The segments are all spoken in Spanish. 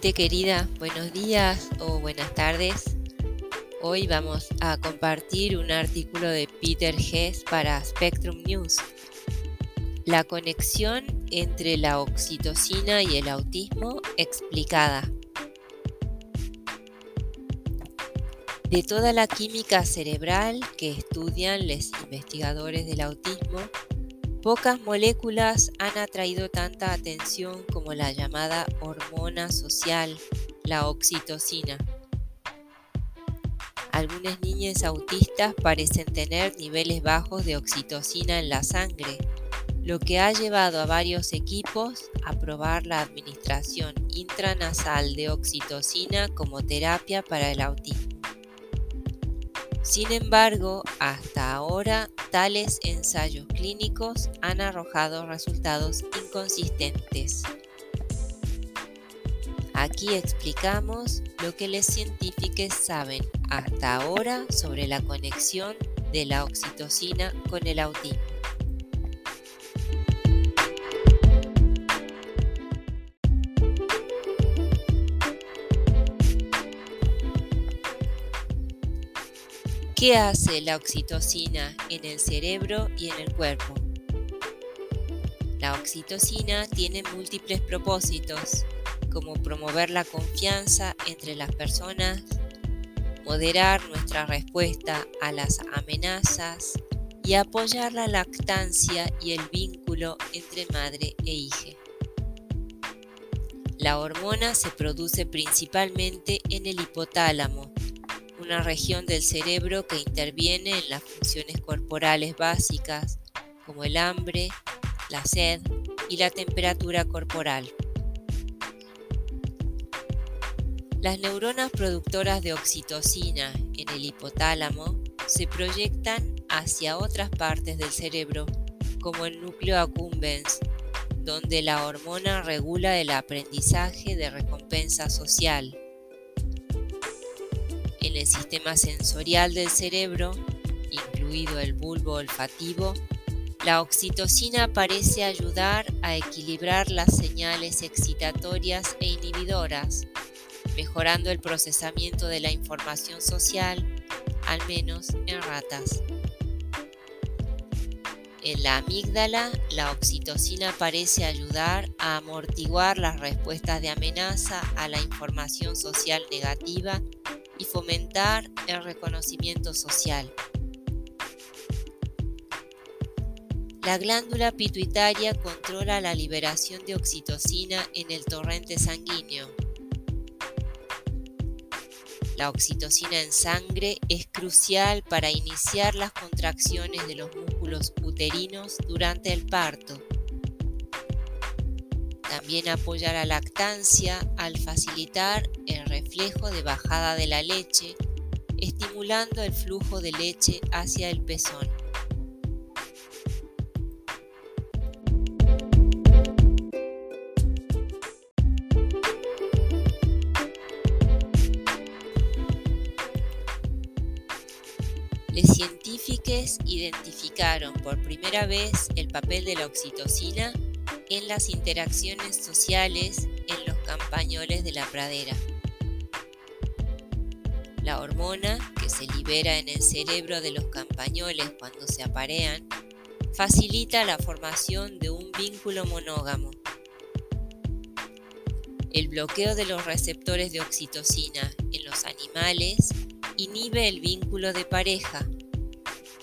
Querida, buenos días o buenas tardes. Hoy vamos a compartir un artículo de Peter Hess para Spectrum News. La conexión entre la oxitocina y el autismo explicada. De toda la química cerebral que estudian los investigadores del autismo, Pocas moléculas han atraído tanta atención como la llamada hormona social, la oxitocina. Algunas niñas autistas parecen tener niveles bajos de oxitocina en la sangre, lo que ha llevado a varios equipos a probar la administración intranasal de oxitocina como terapia para el autismo. Sin embargo, hasta ahora tales ensayos clínicos han arrojado resultados inconsistentes. Aquí explicamos lo que los científicos saben hasta ahora sobre la conexión de la oxitocina con el autismo. ¿Qué hace la oxitocina en el cerebro y en el cuerpo? La oxitocina tiene múltiples propósitos, como promover la confianza entre las personas, moderar nuestra respuesta a las amenazas y apoyar la lactancia y el vínculo entre madre e hija. La hormona se produce principalmente en el hipotálamo, una región del cerebro que interviene en las funciones corporales básicas como el hambre, la sed y la temperatura corporal. Las neuronas productoras de oxitocina en el hipotálamo se proyectan hacia otras partes del cerebro, como el núcleo accumbens, donde la hormona regula el aprendizaje de recompensa social en el sistema sensorial del cerebro, incluido el bulbo olfativo, la oxitocina parece ayudar a equilibrar las señales excitatorias e inhibidoras, mejorando el procesamiento de la información social, al menos en ratas. En la amígdala, la oxitocina parece ayudar a amortiguar las respuestas de amenaza a la información social negativa y fomentar el reconocimiento social. La glándula pituitaria controla la liberación de oxitocina en el torrente sanguíneo. La oxitocina en sangre es crucial para iniciar las contracciones de los músculos uterinos durante el parto también apoya la lactancia al facilitar reflejo de bajada de la leche, estimulando el flujo de leche hacia el pezón. Los científicos identificaron por primera vez el papel de la oxitocina en las interacciones sociales en los campañoles de la pradera. La hormona que se libera en el cerebro de los campañoles cuando se aparean facilita la formación de un vínculo monógamo. El bloqueo de los receptores de oxitocina en los animales inhibe el vínculo de pareja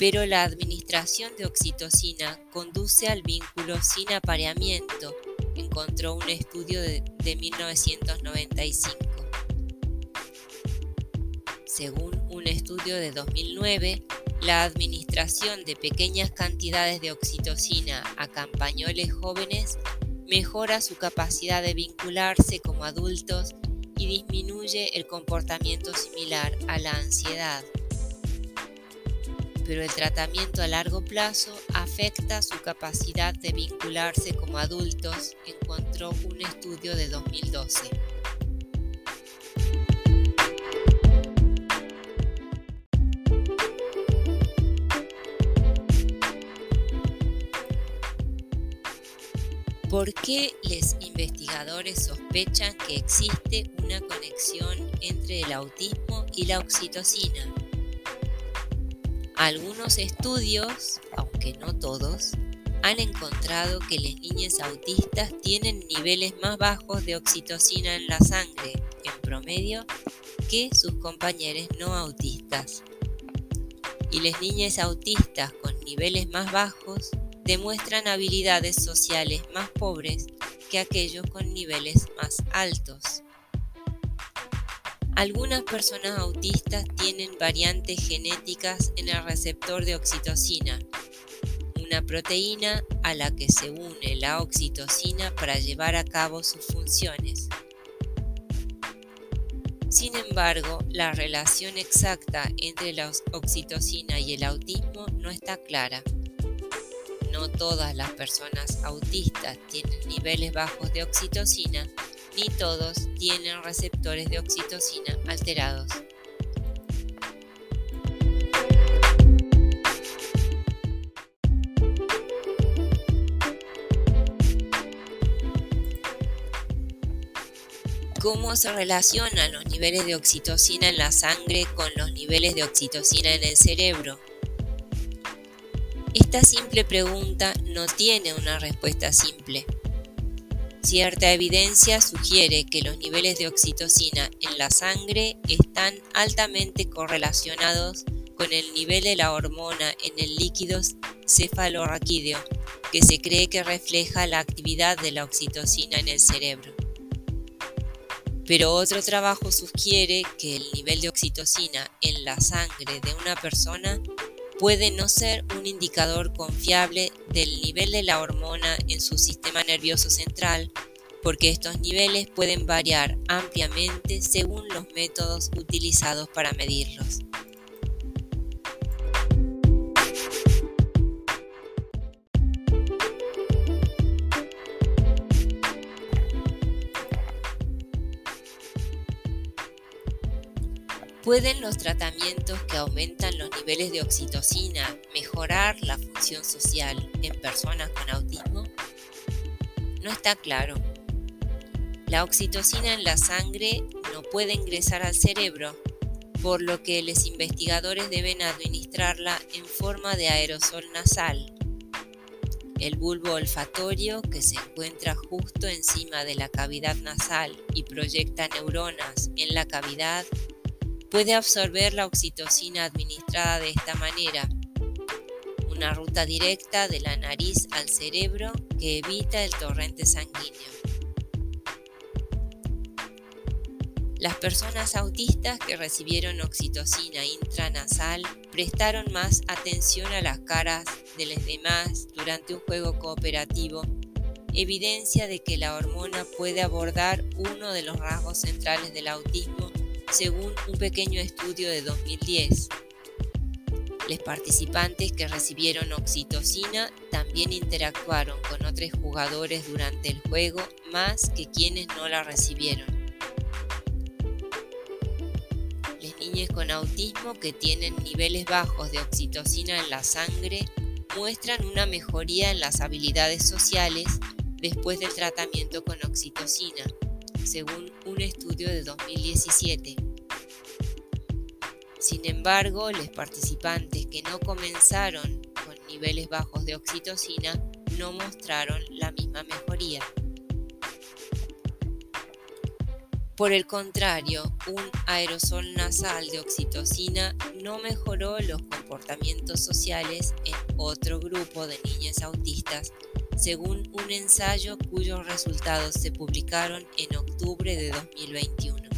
pero la administración de oxitocina conduce al vínculo sin apareamiento, encontró un estudio de, 1995. Según un estudio de 2009, la administración de pequeñas cantidades de oxitocina a campañoles jóvenes mejora su capacidad de vincularse como adultos y disminuye el comportamiento similar a la ansiedad pero el tratamiento a largo plazo afecta su capacidad de vincularse como adultos, encontró un estudio de 2012. ¿Por qué los investigadores sospechan que existe una conexión entre el autismo y la oxitocina? Algunos estudios, aunque no todos, han encontrado que las niñas autistas tienen niveles más bajos de oxitocina en la sangre, en promedio, que sus compañeros no autistas. Y las niñas autistas con niveles más bajos demuestran habilidades sociales más pobres que aquellos con niveles más altos. Algunas personas autistas tienen variantes genéticas en el receptor de oxitocina, una proteína a la que se une la oxitocina para llevar a cabo sus funciones. Sin embargo, la relación exacta entre la oxitocina y el autismo no está clara. No todas las personas autistas tienen niveles bajos de oxitocina, ni todos tienen receptores de oxitocina alterados. cómo se relacionan los niveles de oxitocina en la sangre con los niveles de oxitocina en el cerebro. Esta simple pregunta no tiene una respuesta simple. Cierta evidencia sugiere que los niveles de oxitocina en la sangre están altamente correlacionados con el nivel de la hormona en el líquido cefalorraquídeo, que se cree que refleja la actividad de la oxitocina en el cerebro. Pero otro trabajo sugiere que el nivel de oxitocina en la sangre de una persona puede no ser un indicador confiable del nivel de la hormona en su sistema nervioso central, porque estos niveles pueden variar ampliamente según los métodos utilizados para medirlos. ¿Pueden los tratamientos que aumentan los niveles de oxitocina mejorar la función social en personas con autismo? No está claro. La oxitocina en la sangre no puede ingresar al cerebro, por lo que los investigadores deben administrarla en forma de aerosol nasal. El bulbo olfatorio, que se encuentra justo encima de la cavidad nasal y proyecta neuronas en la cavidad, puede absorber la oxitocina administrada de esta manera, una ruta directa de la nariz al cerebro que evita el torrente sanguíneo. Las personas autistas que recibieron oxitocina intranasal prestaron más atención a las caras de los demás durante un juego cooperativo, evidencia de que la hormona puede abordar uno de los rasgos centrales del autismo según un pequeño estudio de 2010. Los participantes que recibieron oxitocina también interactuaron con otros jugadores durante el juego más que quienes no la recibieron. Las niñas con autismo que tienen niveles bajos de oxitocina en la sangre muestran una mejoría en las habilidades sociales después del tratamiento con oxitocina, según un estudio de 2017. Sin embargo, los participantes que no comenzaron con niveles bajos de oxitocina no mostraron la misma mejoría. Por el contrario, un aerosol nasal de oxitocina no mejoró los comportamientos sociales en otro grupo de niñas autistas según un ensayo cuyos resultados se publicaron en octubre de 2021.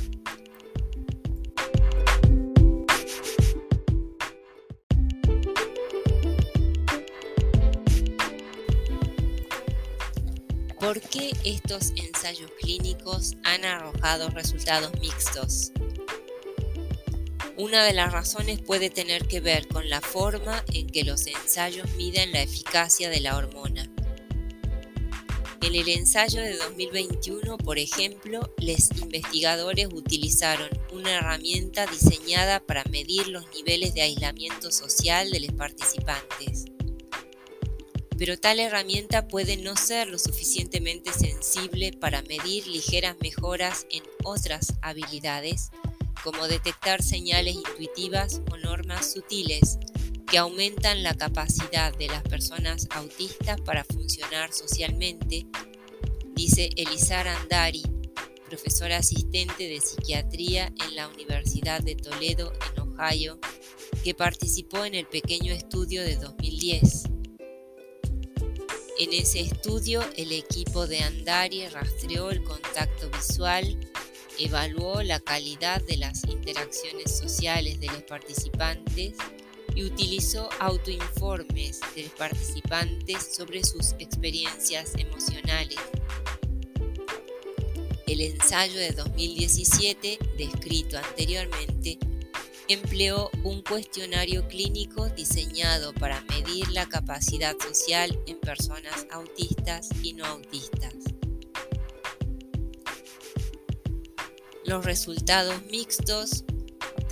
¿Por qué estos ensayos clínicos han arrojado resultados mixtos? Una de las razones puede tener que ver con la forma en que los ensayos miden la eficacia de la hormona. En el ensayo de 2021, por ejemplo, los investigadores utilizaron una herramienta diseñada para medir los niveles de aislamiento social de los participantes. pero tal herramienta puede no ser lo suficientemente sensible para medir ligeras mejoras en otras habilidades, como detectar señales intuitivas o normas sutiles que aumentan la capacidad de las personas autistas para funcionar socialmente, dice Elizar Andari, profesora asistente de psiquiatría en la Universidad de Toledo en Ohio, que participó en el pequeño estudio de 2010. En ese estudio, el equipo de Andari rastreó el contacto visual, evaluó la calidad de las interacciones sociales de los participantes y utilizó autoinformes de participantes sobre sus experiencias emocionales. El ensayo de 2017, descrito anteriormente, empleó un cuestionario clínico diseñado para medir la capacidad social en personas autistas y no autistas. Los resultados mixtos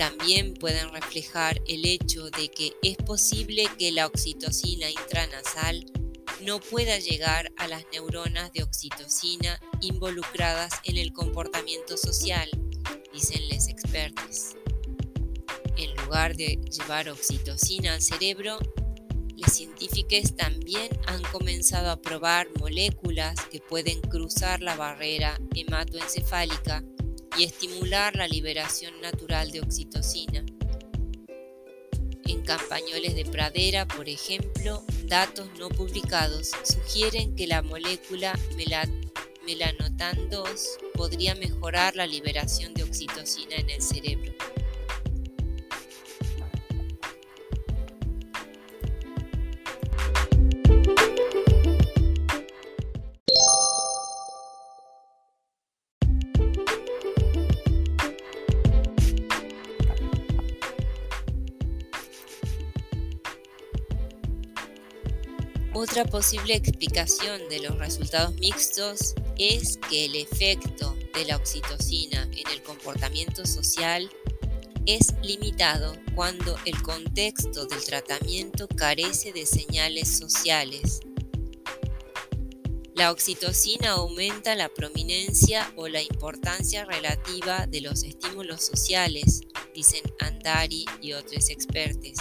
también pueden reflejar el hecho de que es posible que la oxitocina intranasal no pueda llegar a las neuronas de oxitocina involucradas en el comportamiento social, dicen los expertos. En lugar de llevar oxitocina al cerebro, los científicos también han comenzado a probar moléculas que pueden cruzar la barrera hematoencefálica y estimular la liberación natural de oxitocina. En campañoles de pradera, por ejemplo, datos no publicados sugieren que la molécula melanotan 2 podría mejorar la liberación de oxitocina en el cerebro. Otra posible explicación de los resultados mixtos es que el efecto de la oxitocina en el comportamiento social es limitado cuando el contexto del tratamiento carece de señales sociales. La oxitocina aumenta la prominencia o la importancia relativa de los estímulos sociales, dicen Andari y otros expertos.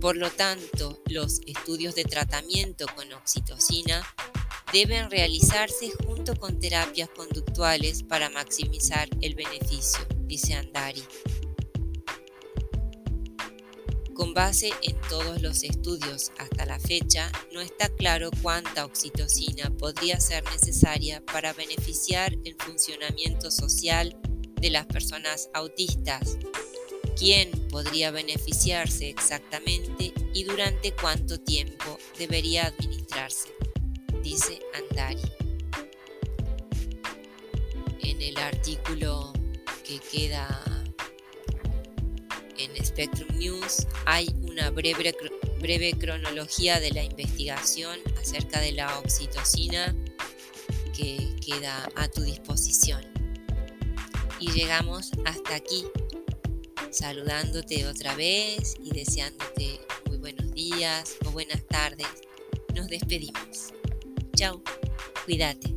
Por lo tanto, los estudios de tratamiento con oxitocina deben realizarse junto con terapias conductuales para maximizar el beneficio, dice Andari. Con base en todos los estudios hasta la fecha, no está claro cuánta oxitocina podría ser necesaria para beneficiar el funcionamiento social de las personas autistas quién podría beneficiarse exactamente y durante cuánto tiempo debería administrarse, dice Andari. En el artículo que queda en Spectrum News hay una breve, breve cronología de la investigación acerca de la oxitocina que queda a tu disposición. Y llegamos hasta aquí saludándote otra vez y deseándote muy buenos días o buenas tardes. Nos despedimos. Chao, cuídate.